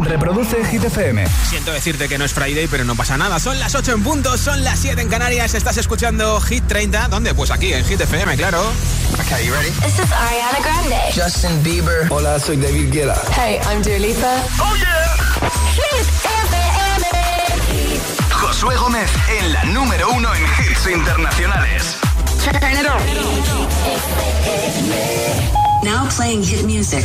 Reproduce Hit FM. Siento decirte que no es Friday, pero no pasa nada. Son las 8 en punto, son las 7 en Canarias. Estás escuchando Hit 30. ¿Dónde? Pues aquí, en Hit FM, claro. Okay, you ready? This is Ariana Grande. Justin Bieber. Hola, soy David Guetta. Hey, I'm Dua Lipa. ¡Oh, yeah! Hit FM. Josué Gómez en la número uno en hits internacionales. Turn it on. Now playing hit music.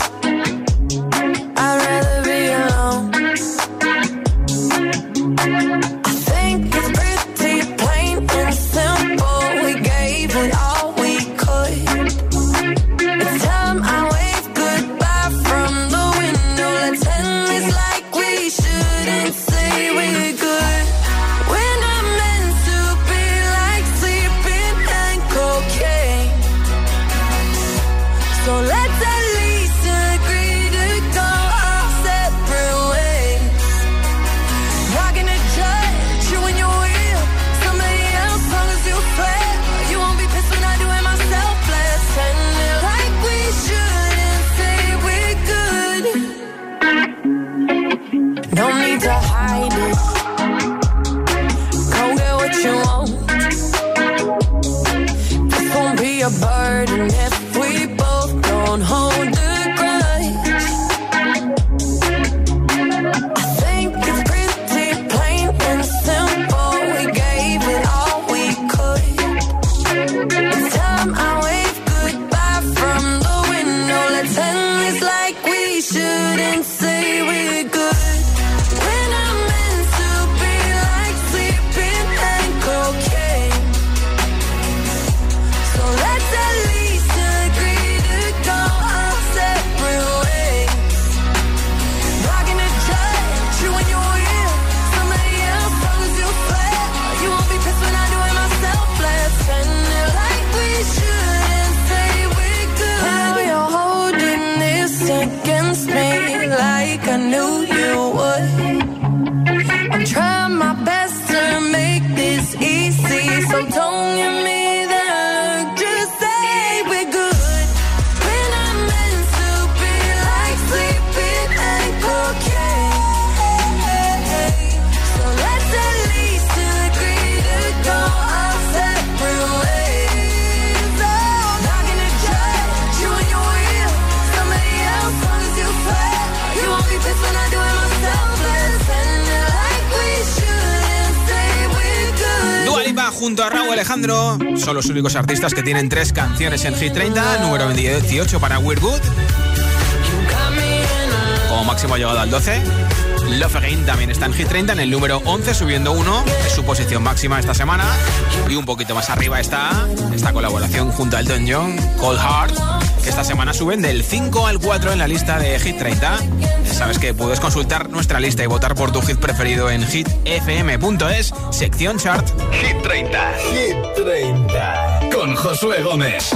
Alejandro son los únicos artistas que tienen tres canciones en Hit 30. Número 18 para We're Good. Como máximo ha llegado al 12. Love también está en Hit 30 en el número 11, subiendo uno. Es su posición máxima esta semana. Y un poquito más arriba está esta colaboración junto a Elton John, Cold Heart, que esta semana suben del 5 al 4 en la lista de Hit 30. Ya sabes que puedes consultar nuestra lista y votar por tu hit preferido en hitfm.es, sección chart. Hit 30. Hit 30. Con Josué Gómez.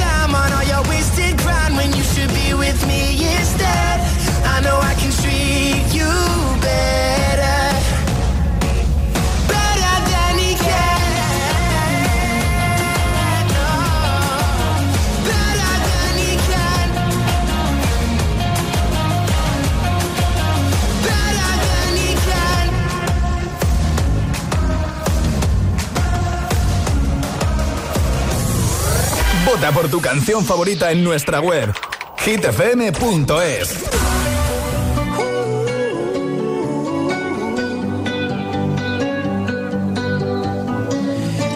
Vota por tu canción favorita en nuestra web hitfm.es.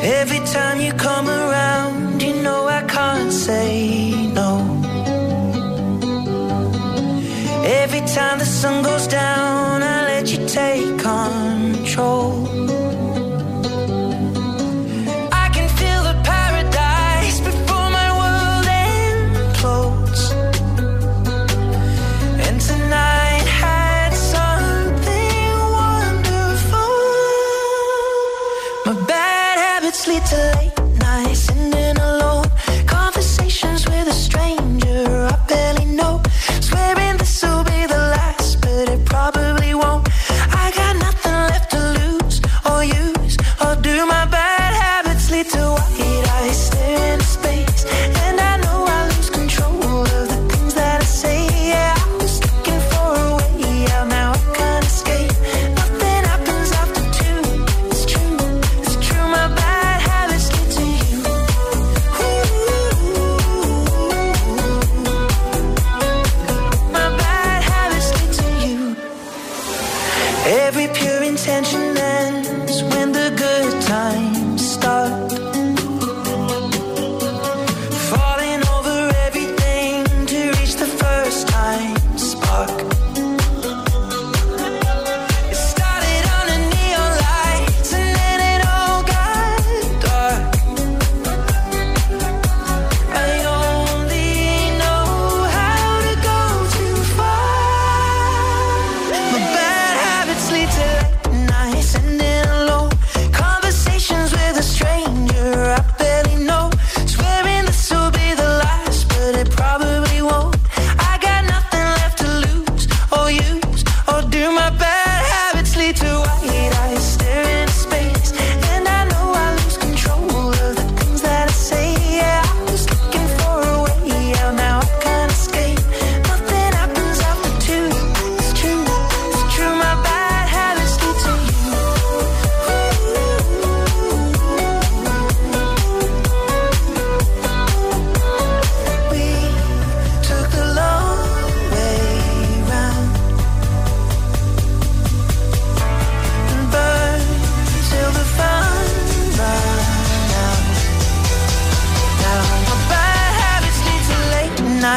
Every time you come around, you know I can't say no. Every time the sun goes down, I let you take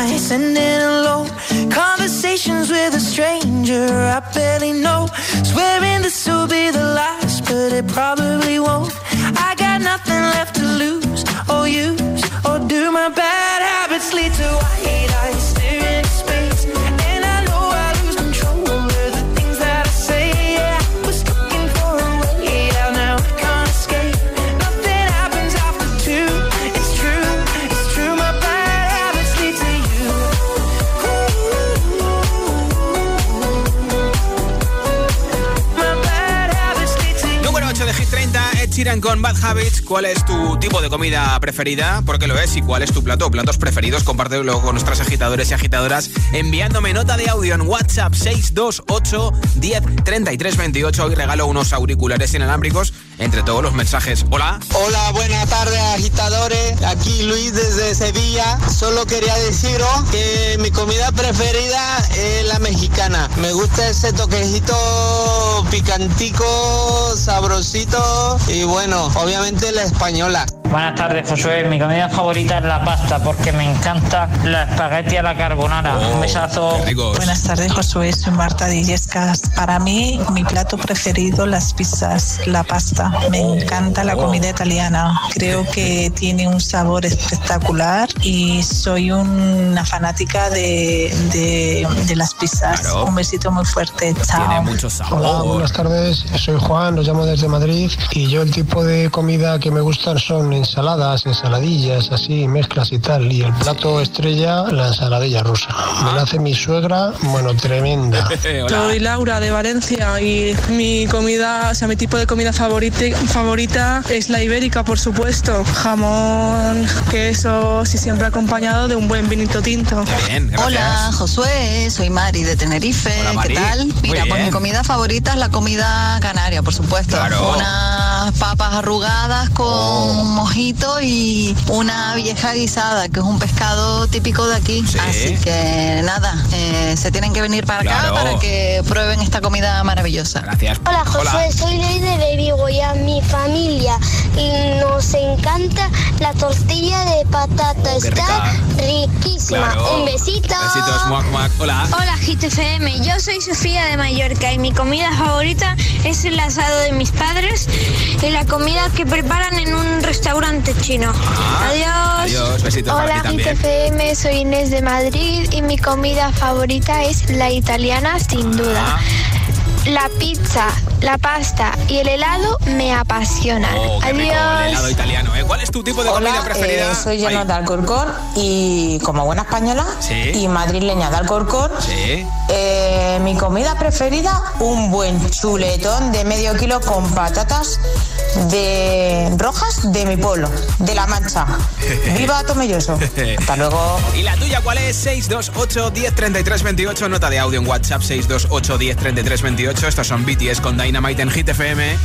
nice and con Bad Habits. ¿Cuál es tu tipo de comida preferida? ¿Por qué lo es? ¿Y cuál es tu plato o platos preferidos? Compártelo con nuestros agitadores y agitadoras enviándome nota de audio en WhatsApp 628 10 33 28. Hoy regalo unos auriculares inalámbricos entre todos los mensajes. Hola. Hola, buenas tardes agitadores. Aquí Luis desde Sevilla. Solo quería deciros que mi comida preferida es la mexicana. Me gusta ese toquecito picantico, sabrosito y bueno, obviamente la española. Buenas tardes, Josué. Mi comida favorita es la pasta porque me encanta la espagueti a la carbonara. Un besazo. Buenas tardes, Josué. Soy Marta Dillescas. Para mí, mi plato preferido, las pizzas, la pasta. Me encanta la comida italiana. Creo que tiene un sabor espectacular y soy una fanática de, de, de las pizzas. Un besito muy fuerte. Chao. Hola, buenas tardes. Soy Juan, los llamo desde Madrid y yo el tipo de comida que me gustan son ensaladas, ensaladillas, así, mezclas y tal. Y el plato estrella, la ensaladilla rusa. Me la hace mi suegra, bueno, tremenda. Soy Laura de Valencia y mi comida, o sea, mi tipo de comida favorita, favorita es la ibérica, por supuesto. Jamón, queso y siempre acompañado de un buen vinito tinto. Hola, Josué, soy Mari de Tenerife. Mari. ¿Qué tal? Mira, pues bien. mi comida favorita es la comida canaria, por supuesto. Claro. Unas papas arrugadas con Oh. mojito y una vieja guisada, que es un pescado típico de aquí. Así que nada, eh, se tienen que venir para Claro. acá para que prueben esta comida maravillosa. Gracias. Hola Josué, soy Ley de Vigo y a mi familia nos encanta la tortilla de patata. Oh, Está riquísima. Claro. Un besito. Besitos, muac, muac. Hola. Hola GTFM, yo soy Sofía de Mallorca y mi comida favorita es el asado de mis padres y la comida que preparan en un restaurante chino. Adiós. Ah, Adiós, besitos para Hola ti también. GTFM, soy Inés de Madrid y mi comida favorita es la italiana sin duda. La pizza, la pasta y el helado me apasionan. Oh, qué rico, el Adiós. helado italiano, ¿eh? ¿Cuál es tu tipo de comida preferida? Eh, soy lleno de Alcorcón y como buena española y madrileña de Alcorcón, eh, mi comida preferida, un buen chuletón de medio kilo con patatas de rojas de mi pueblo, de La Mancha. ¡Viva Tomelloso! Hasta luego. ¿Y la tuya cuál es? 628 10 33 28. Nota de audio en WhatsApp 628 10 33 28. Estos son BTS con Dynamite en Hit FM.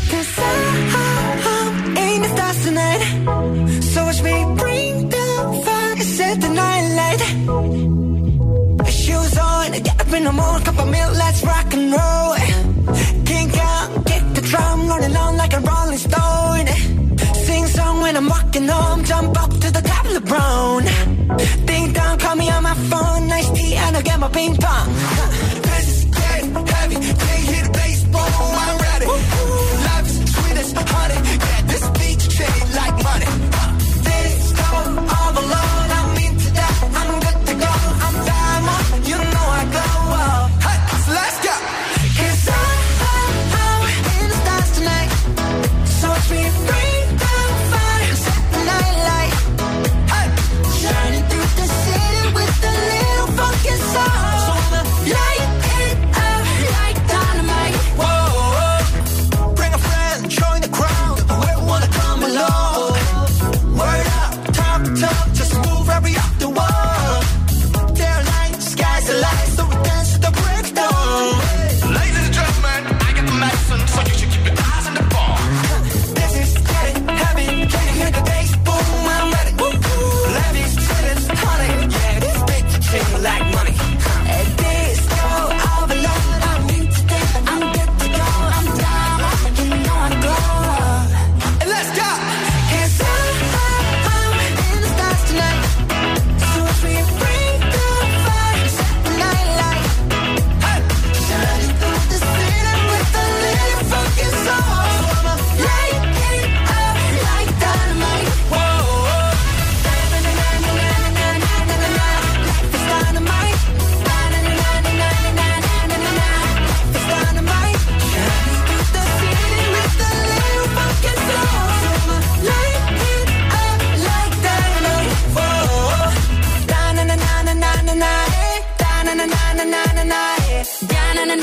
When I'm walking home, jump up to the top of the brown. Ding dong, call me on my phone, nice tea, and I'll get my ping pong.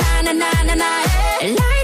Da-na-na-na-na-na-na, eh. Light it up, dynamite.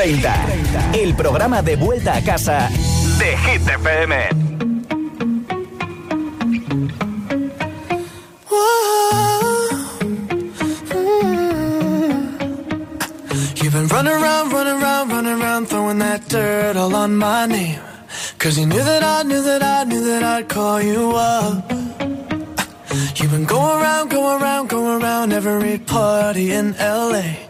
30. El programa de vuelta a casa de Hit FM. You've been running around, running around, running around, throwing that dirt all on my name. Cause you knew that I knew that I knew that I'd call you up. You've been going around, going around, going around every party in LA.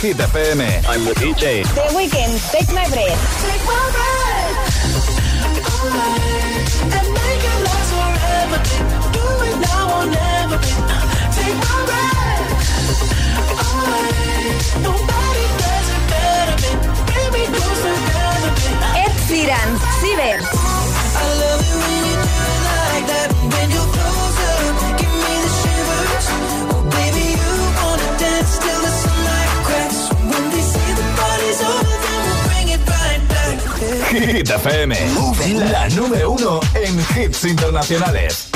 Hit FM. I'm the DJ. The weekend. internacionales.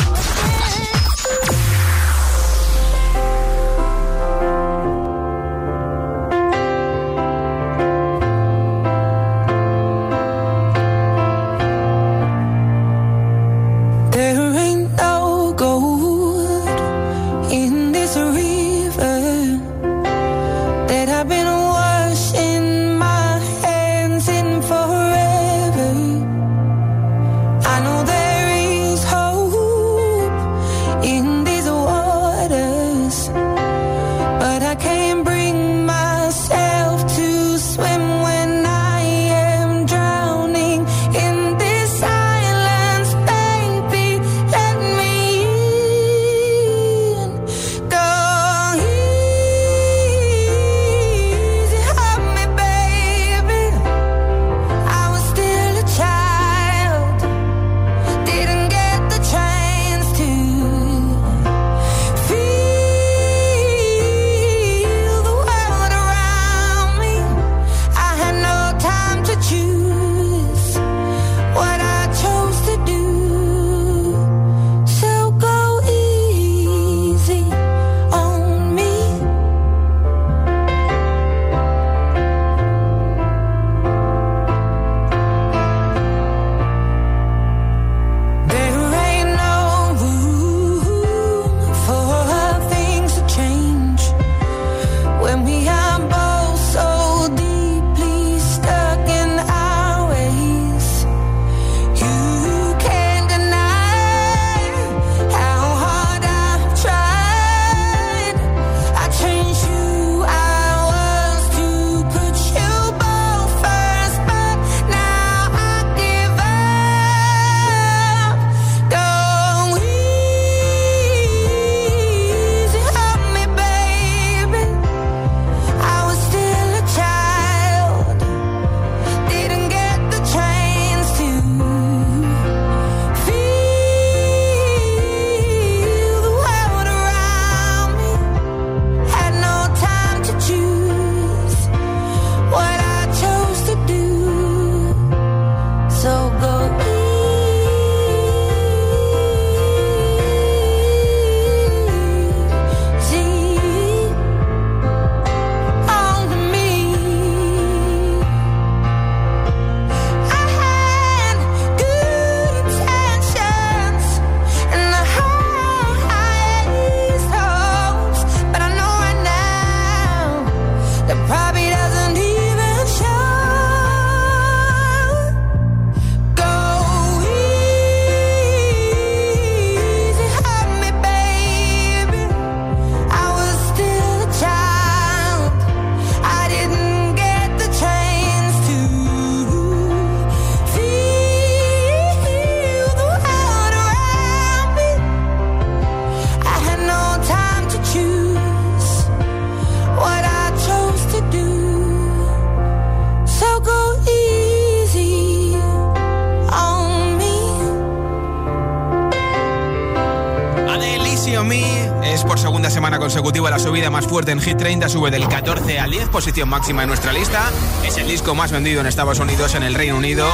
Hit 30, sube del 14 al 10, posición máxima en nuestra lista. Es el disco más vendido en Estados Unidos, en el Reino Unido,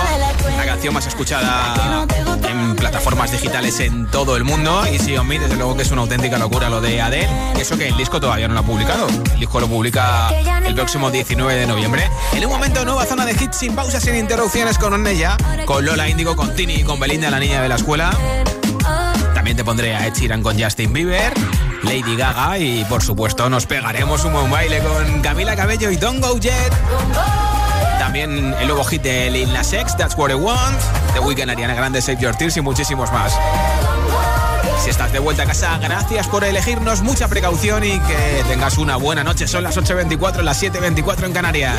la canción más escuchada en plataformas digitales en todo el mundo. Lizzie on Me, desde luego que es una auténtica locura lo de Adele. Eso que el disco todavía no lo ha publicado. El disco lo publica el próximo 19 de noviembre. En un momento, nueva zona de hits sin pausas, sin interrupciones con ella, con Lola Índigo, con Tini y con Belinda, la niña de la escuela. También te pondré a Ed Sheeran con Justin Bieber, Lady Gaga y por supuesto nos pegaremos un buen baile con Camila Cabello y Don't Go Jet. También el nuevo hit de Lil Nas X, That's What I Want, The Weeknd, Ariana Grande, Save Your Tears y muchísimos más. Si estás de vuelta a casa, gracias por elegirnos, mucha precaución y que tengas una buena noche. Son las 8.24, las 7.24 en Canarias.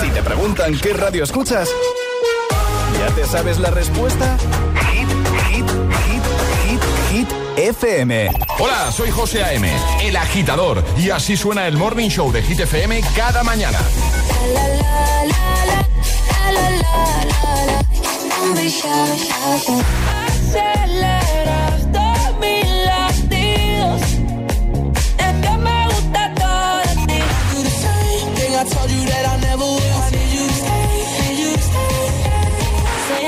Si te preguntan qué radio escuchas, ¿ya te sabes la respuesta? FM. Hola, soy José A.M., el agitador, y así suena el Morning Show de Hit FM cada mañana.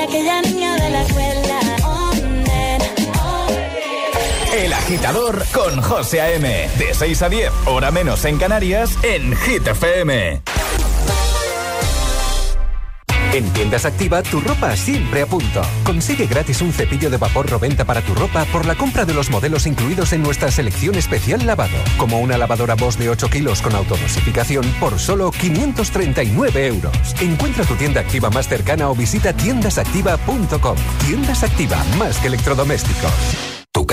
Aquella niña de la escuela. Con José A.M. De 6 a 10, hora menos en Canarias, en Hit FM. En Tiendas Activa, tu ropa siempre a punto. Consigue gratis un cepillo de vapor Roventa para tu ropa por la compra de los modelos incluidos en nuestra selección especial lavado, como una lavadora Bosch de 8 kilos con autodosificación por solo 539 euros. Encuentra tu tienda activa más cercana o visita tiendasactiva.com. Tiendas Activa, más que electrodomésticos.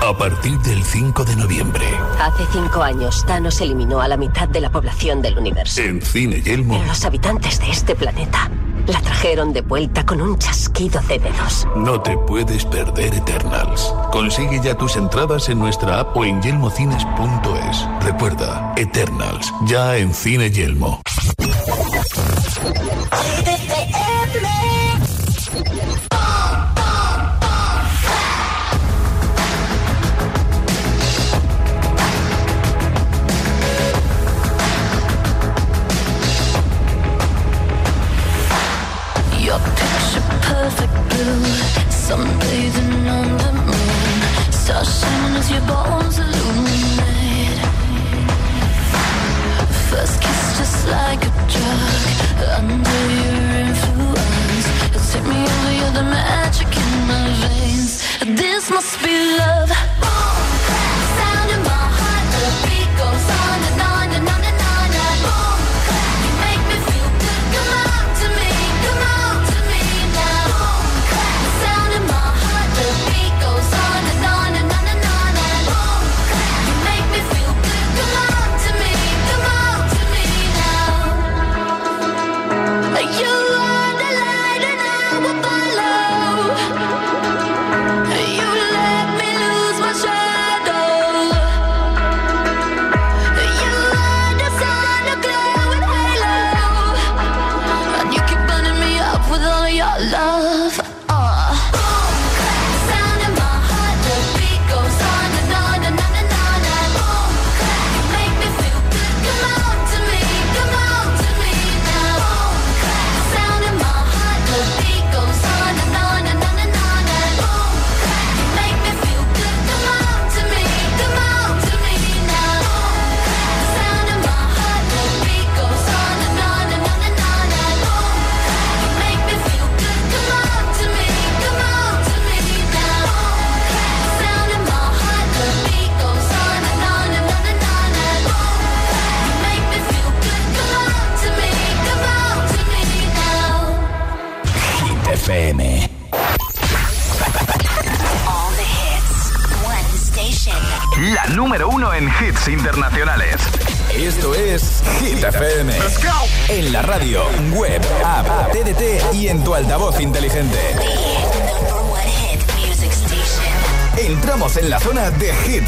A partir del 5 de noviembre, Hace cinco años, Thanos eliminó a la mitad de la población del universo. en Cine Yelmo, Pero los habitantes de este planeta la trajeron de vuelta con un chasquido de dedos. no te puedes perder Eternals. Consigue ya tus entradas en nuestra app o en yelmocines.es. Recuerda, Eternals, ya en Cine Yelmo. Perfect blue, sunbathing on the moon, as your bones illuminate. First kiss just like a drug, under your influence, you take me over, you're the magic in my veins. This must be love. Boom, clap, sound in my heart, the beat goes on and on and on and on.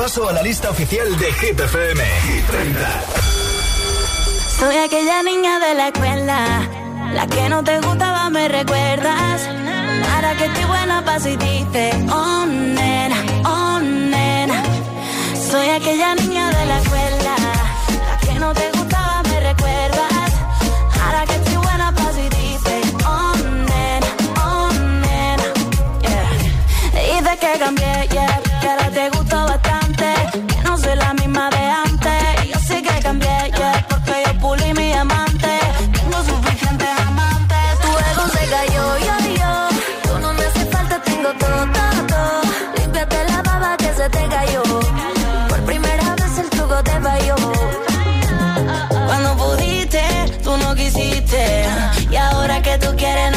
repaso a la lista oficial de Hit FM. Soy aquella niña de la escuela, la que no te gustaba, me recuerdas. Ahora que estoy buena, paso y dices, oh nena, oh nena. Soy aquella niña de la escuela, la que no te gustaba, me recuerdas. Ahora que estoy buena, paso y dices, oh nena, oh nena. Yeah. Que cambié que tú quieres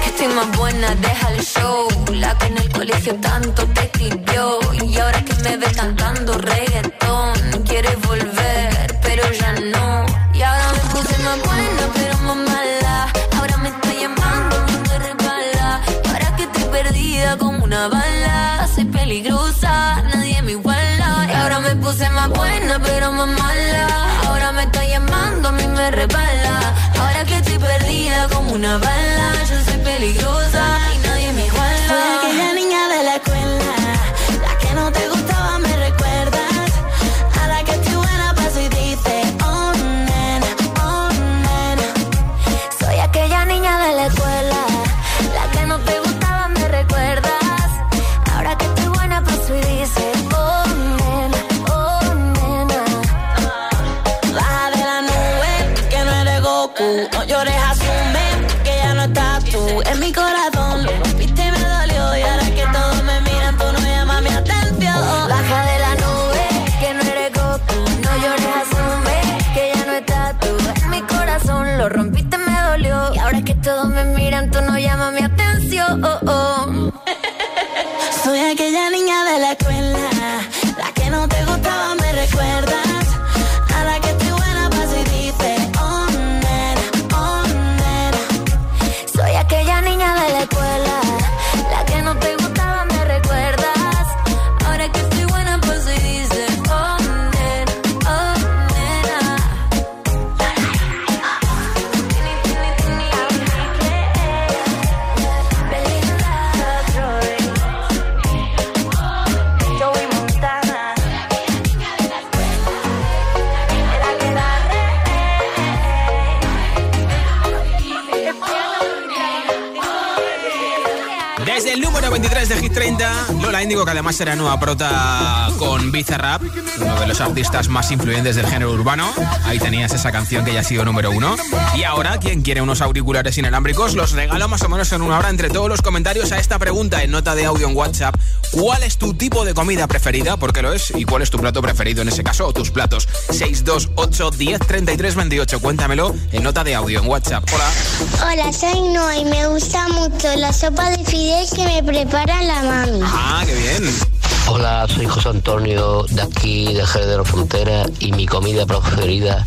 Que estoy más buena, deja el show. La que en el colegio tanto te escribió. Y ahora que me ves cantando reggaetón, quieres volver, pero ya no. Y ahora me puse más buena, pero más mala. Ahora me está llamando, no te resbala. Y ahora que estoy perdida como una bala, soy peligrosa, nadie me iguala. Y ahora me puse más buena, pero más mala. Ahora me está llamando, a mí me resbala. Ahora que estoy perdida como una bala 30, Lola Índigo, que además será nueva prota con Bizarrap, uno de los artistas más influyentes del género urbano. Ahí tenías esa canción que ya ha sido número uno. Y ahora, quien quiere unos auriculares inalámbricos, los regalo más o menos en una hora entre todos los comentarios a esta pregunta en nota de audio en WhatsApp. ¿Cuál es tu tipo de comida preferida? ¿Por qué lo es? ¿Y cuál es tu plato preferido en ese caso? O tus platos. 628 10 33 28. Cuéntamelo en nota de audio en WhatsApp. Hola. Hola, soy Noa y me gusta mucho la sopa de fideos que me prepara la mami. Ah, qué bien. Hola, soy José Antonio de aquí, de Jerez de la Frontera, y mi comida preferida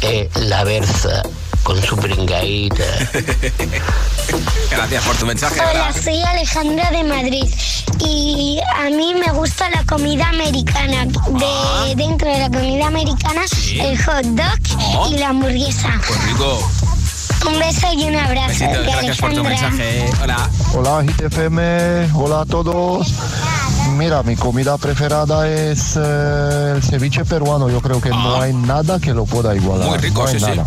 es la berza con su pringaíta. Gracias por tu mensaje. Hola, soy Alejandra de Madrid y a mí me gusta la comida americana. De, Dentro de la comida americana, el hot dog y la hamburguesa. Pues rico. Un beso y un abrazo. Besitos, gracias por tu mensaje. Hola. Hola GTFM, hola a todos. Mira, mi comida preferida es eh, el ceviche peruano. Yo creo que no hay nada que lo pueda igualar. Ah. Muy rico, no hay sí, sí. nada.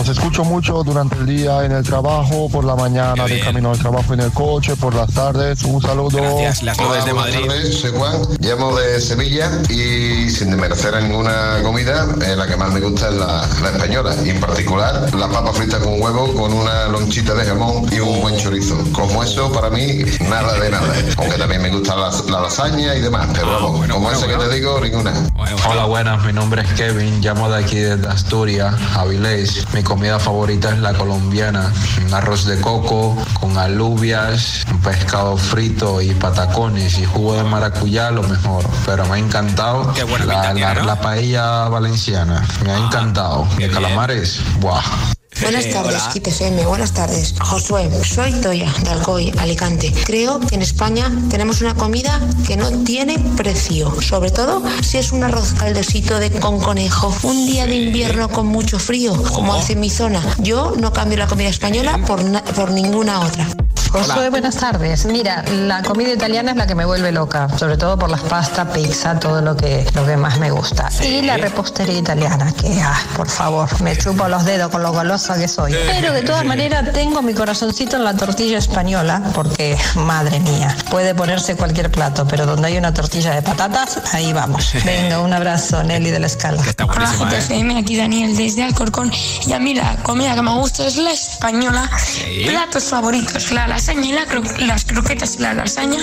Os escucho mucho durante el día en el trabajo, por la mañana de camino al trabajo en el coche, por las tardes. Un saludo. Gracias, las nubes de Madrid. Tardes, soy Juan, llamo de Sevilla y sin desmerecer ninguna comida, eh, la que más me gusta es la, la española y en particular la papa frita con huevo con una lonchita de jamón y un buen chorizo. Como eso, para mí, nada de nada. Aunque también me gusta la, la lasaña y demás, pero Ah, vamos, como esa que te digo, ninguna. Hola, buenas, mi nombre es Kevin, llamo de aquí desde Asturias, Avilés. Mi comida favorita es la colombiana, un arroz de coco con alubias, un pescado frito y patacones y jugo de maracuyá, lo mejor. Pero me ha encantado la, la- la paella valenciana, me ha encantado. De calamares, ¡buah! Buenas tardes, Kit FM. Buenas tardes. Josué, soy Toya, de Alcoy, Alicante. Creo que en España tenemos una comida que no tiene precio. Sobre todo si es un arroz caldosito de, con conejo. Un día de invierno con mucho frío, como hace mi zona. Yo no cambio la comida española por, por ninguna otra. Josué, buenas tardes. Mira, la comida italiana es la que me vuelve loca, sobre todo por las pastas, pizza, todo lo que, lo que más me gusta. Y la repostería italiana, que, ah, por favor, me chupo los dedos con lo golosa que soy. Pero de todas maneras tengo mi corazoncito en la tortilla española, porque, madre mía, puede ponerse cualquier plato, pero donde hay una tortilla de patatas, ahí vamos. Venga, un abrazo, Nelly de la Escala. Hola GTFM, aquí Daniel desde Alcorcón y a mí la comida que me gusta es la española. Platos favoritos, la lasaña y la cro- las croquetas y la lasaña.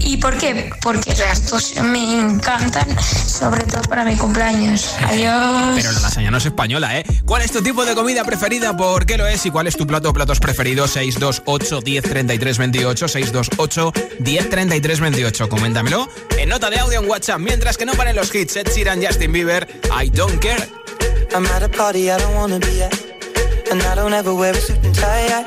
¿Y por qué? Porque las dos me encantan, sobre todo para mi cumpleaños. Adiós. Pero la lasaña no es española, ¿eh? ¿Cuál es tu tipo de comida preferida? ¿Por qué lo es? ¿Y cuál es tu plato o platos preferidos? 628 10 33 28 628 10 33 28 Coméntamelo en nota de audio en WhatsApp Mientras que no paren los hits Ed Sheeran, Justin Bieber I don't care I'm at a party I don't wanna be at. And I don't ever wear a suit and tie.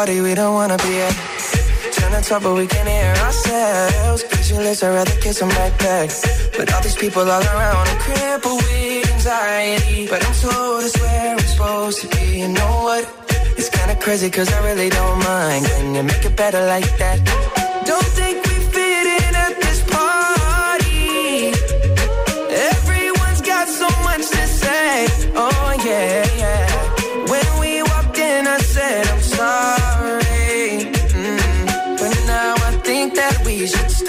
Party we don't wanna be at. Trying to talk but we can hear ourselves. Pictureless, I'd rather kiss them right back. But all these people all around, I'm crippled with anxiety. But I'm told it's where I'm supposed to be. You know what? It's kinda crazy cause I really don't mind. Can you make it better like that?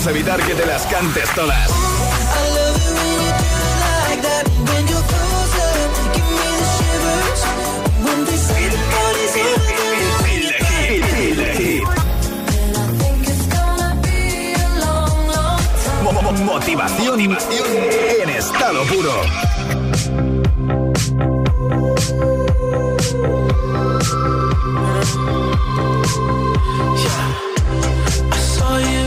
podemos evitar que te las cantes todas. Mo- mo- Motivación en estado puro. I saw you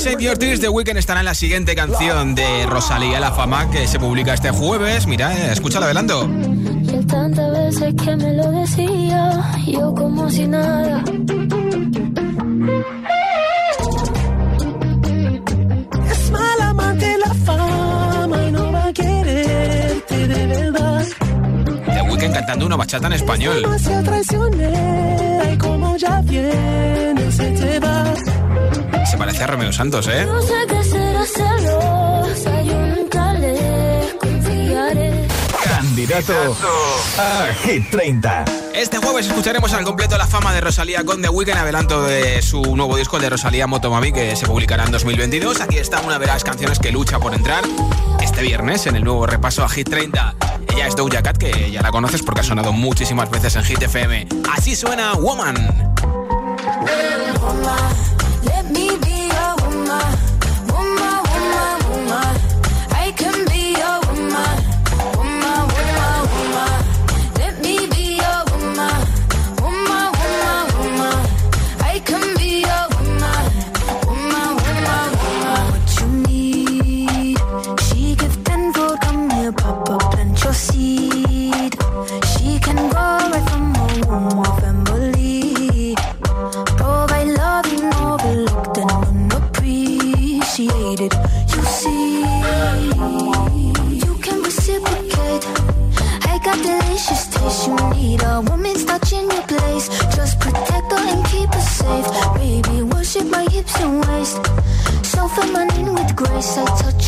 Save Your Tears, The Weeknd estará en la siguiente canción de Rosalía La Fama que se publica este jueves. Mira, eh, escúchala velando. Y el tantas veces que me lo decía, yo como si nada. Es mala amante la fama y no va a quererte de verdad. The Weeknd cantando una bachata en español. Demasiado traicionera y como ya viene se te va. Se parece a Romeo Santos, ¿eh? No sé qué será le confiaré. Candidato a Hit 30. Este jueves escucharemos al completo la fama de Rosalía con The Weeknd, adelanto de su nuevo disco el de Rosalía Motomami que se publicará en 2022. Aquí está una de las canciones que lucha por entrar este viernes en el nuevo repaso a Hit 30. Ella es Doja Cat, que ya la conoces porque ha sonado muchísimas veces en Hit FM. Así suena Woman. Let me be your woman, see, you can reciprocate. I got delicious taste. You need a woman's touch in your place. Just protect her and keep her safe. Baby, worship my hips and waist. So feminine with grace. I touch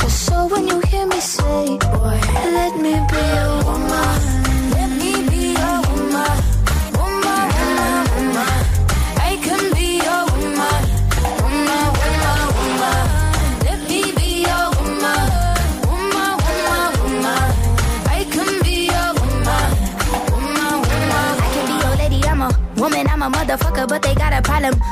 motherfucker, but they got a problem.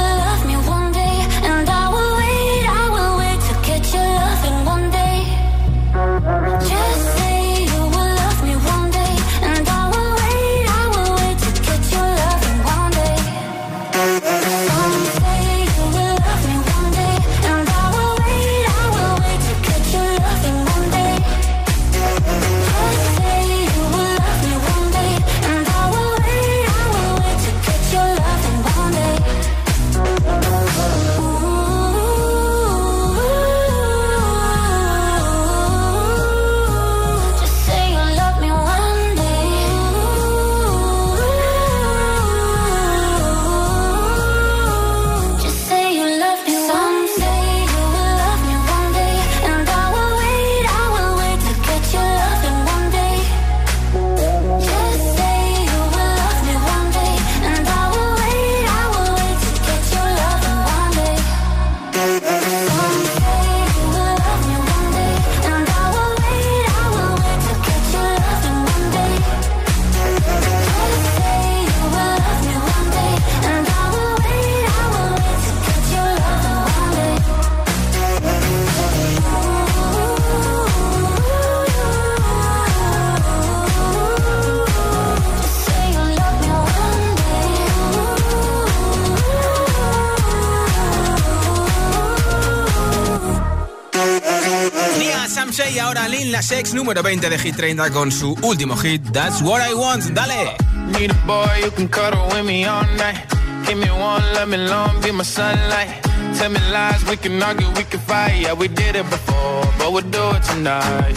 Número 20 de Hit 30 con su último hit, That's What I Want. Dale. Need a boy you can cuddle with me all night. Give me one, let me long, be my sunlight. Tell me lies, we can argue, we can fight. Yeah, we did it before, but we'll do it tonight.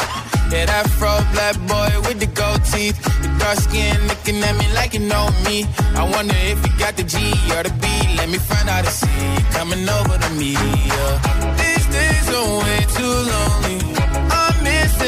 Yeah, that fro black boy with the gold teeth. The dark skin looking at me like you know me. I wonder if you got the G or the B. Let me find out and see you coming over to me. Yeah. These days are way too lonely.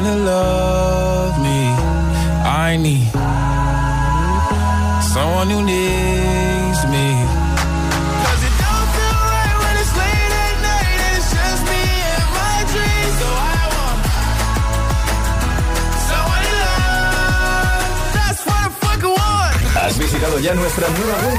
to love me. I need someone who needs me. ¿Has visitado ya nuestra nueva web?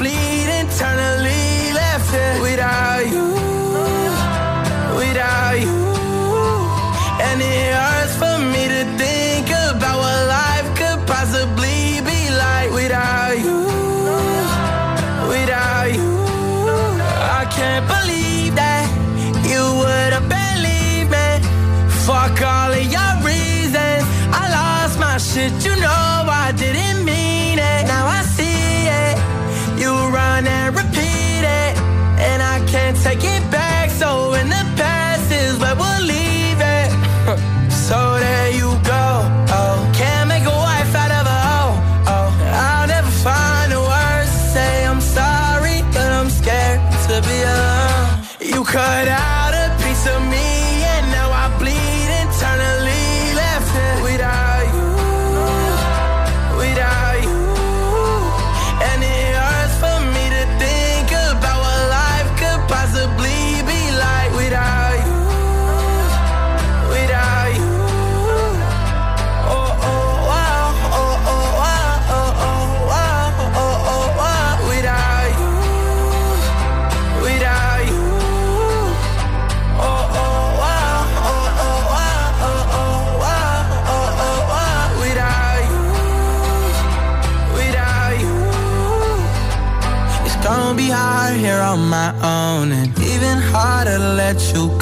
Now I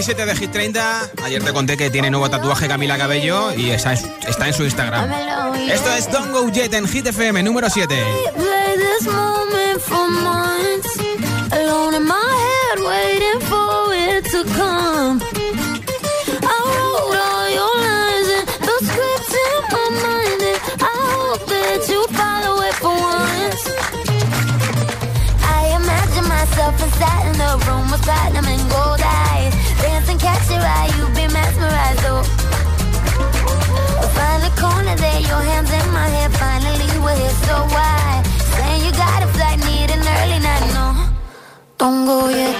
27 de Hit 30. Ayer te conté que tiene nuevo tatuaje Camila Cabello y está en su Instagram. Esto es Don't Go Jet en Hit FM número 7. 过夜。